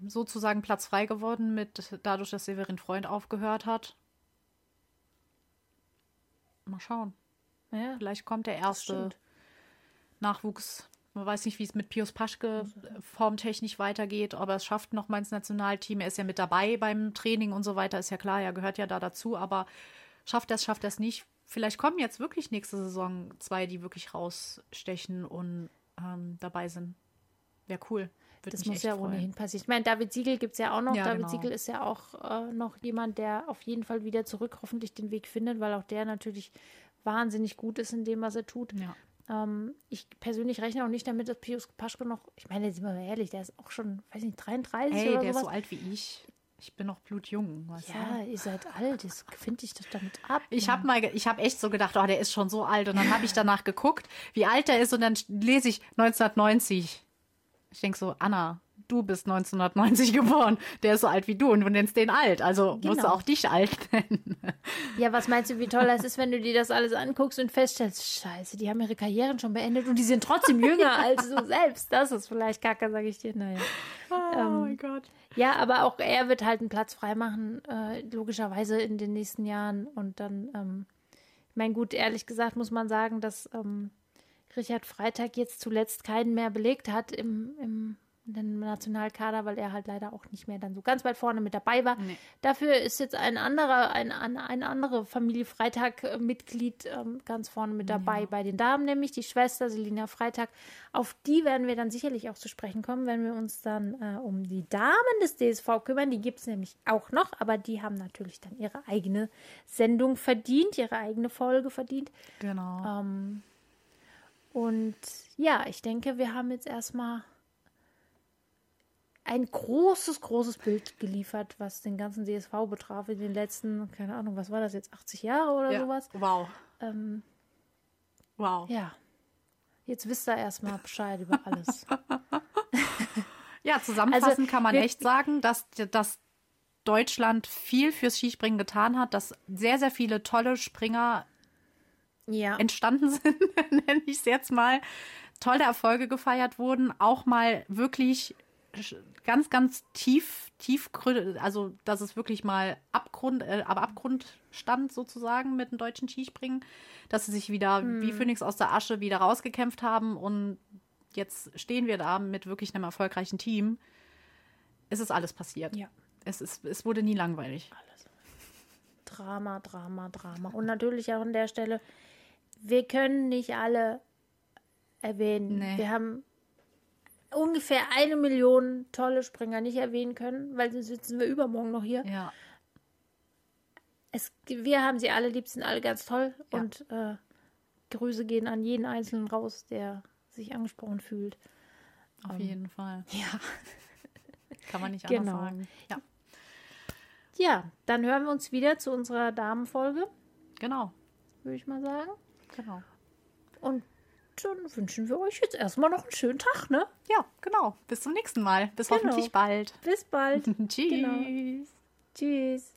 sozusagen Platz frei geworden mit dadurch, dass Severin Freund aufgehört hat. Mal schauen. Ja, Vielleicht kommt der erste Nachwuchs. Man weiß nicht, wie es mit Pius Paschke formtechnisch weitergeht, ob er es schafft noch mal ins Nationalteam. Er ist ja mit dabei beim Training und so weiter, ist ja klar, er gehört ja da dazu, aber schafft er es, schafft er es nicht. Vielleicht kommen jetzt wirklich nächste Saison zwei, die wirklich rausstechen und ähm, dabei sind. Wäre cool. Würde das muss ja freuen. ohnehin passieren. Ich meine, David Siegel gibt es ja auch noch. Ja, David genau. Siegel ist ja auch äh, noch jemand, der auf jeden Fall wieder zurück hoffentlich den Weg findet, weil auch der natürlich wahnsinnig gut ist in dem, was er tut. Ja. Ähm, ich persönlich rechne auch nicht damit, dass Pius Paschke noch, ich meine, sind wir mal ehrlich, der ist auch schon, weiß nicht, 33 hey, oder der sowas. ist so alt wie ich. Ich bin noch blutjung. Ja, du? ihr seid alt. Das finde ich das damit ab. Ich habe mal, ich habe echt so gedacht, oh, der ist schon so alt. Und dann habe ich danach geguckt, wie alt er ist. Und dann lese ich 1990. Ich denke so, Anna, du bist 1990 geboren, der ist so alt wie du und du nennst den alt. Also genau. musst du auch dich alt nennen. Ja, was meinst du, wie toll das ist, wenn du dir das alles anguckst und feststellst, scheiße, die haben ihre Karrieren schon beendet und die sind trotzdem jünger als du selbst. Das ist vielleicht kacke, sage ich dir. Naja. Oh, ähm, mein Gott. Ja, aber auch er wird halt einen Platz freimachen, äh, logischerweise in den nächsten Jahren. Und dann, ähm, ich meine, gut, ehrlich gesagt muss man sagen, dass ähm, Richard Freitag jetzt zuletzt keinen mehr belegt hat im, im den Nationalkader, weil er halt leider auch nicht mehr dann so ganz weit vorne mit dabei war. Nee. Dafür ist jetzt ein anderer, ein, ein andere Familie Freitag-Mitglied ähm, ganz vorne mit dabei ja. bei den Damen, nämlich die Schwester Selina Freitag. Auf die werden wir dann sicherlich auch zu sprechen kommen, wenn wir uns dann äh, um die Damen des DSV kümmern. Die gibt es nämlich auch noch, aber die haben natürlich dann ihre eigene Sendung verdient, ihre eigene Folge verdient. Genau. Ähm, und ja, ich denke, wir haben jetzt erstmal ein großes, großes Bild geliefert, was den ganzen DSV betraf in den letzten, keine Ahnung, was war das jetzt, 80 Jahre oder ja. sowas? Wow. Ähm, wow. Ja. Jetzt wisst ihr erstmal Bescheid über alles. Ja, zusammenfassend Also, kann man wir- echt sagen, dass, dass Deutschland viel fürs Skispringen getan hat, dass sehr, sehr viele tolle Springer ja. entstanden sind, nenne ich es jetzt mal, tolle Erfolge gefeiert wurden, auch mal wirklich ganz, ganz tief, tief, also dass es wirklich mal Abgrund, äh, aber Abgrund stand sozusagen mit dem deutschen Skispringen, dass sie sich wieder Hm. wie Phönix aus der Asche wieder rausgekämpft haben und jetzt stehen wir da mit wirklich einem erfolgreichen Team. Es ist alles passiert. Ja. Es, ist, es wurde nie langweilig. Drama, Drama, Drama. Und natürlich auch an der Stelle, wir können nicht alle erwähnen. Nee. Wir haben ungefähr eine Million tolle Springer nicht erwähnen können, weil sonst sitzen wir übermorgen noch hier. Ja. Es, wir haben sie alle lieb, sind alle ganz toll. Ja. Und äh, Grüße gehen an jeden Einzelnen raus, der sich angesprochen fühlt. Auf jeden Fall. Ja. Kann man nicht Genau. anders sagen. Ja, Ja, dann hören wir uns wieder zu unserer Damenfolge, genau. würde ich mal sagen. Genau. Und dann wünschen wir euch jetzt erstmal noch einen schönen Tag, ne? Ja, genau. Bis zum nächsten Mal. Bis Genau. hoffentlich bald. Bis bald. Tschüss. Genau. Tschüss.